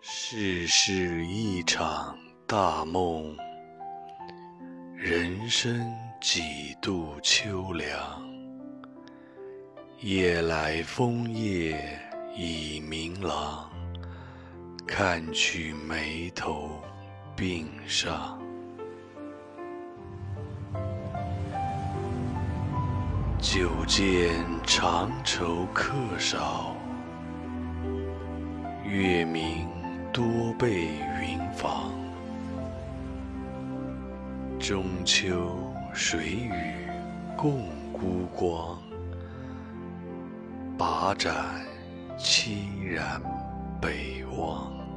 世事一场大梦，人生几度秋凉。夜来风叶已明朗，看去眉头鬓上。久见长愁客少，月明。多被云妨，中秋谁与共孤光？把盏凄然北望。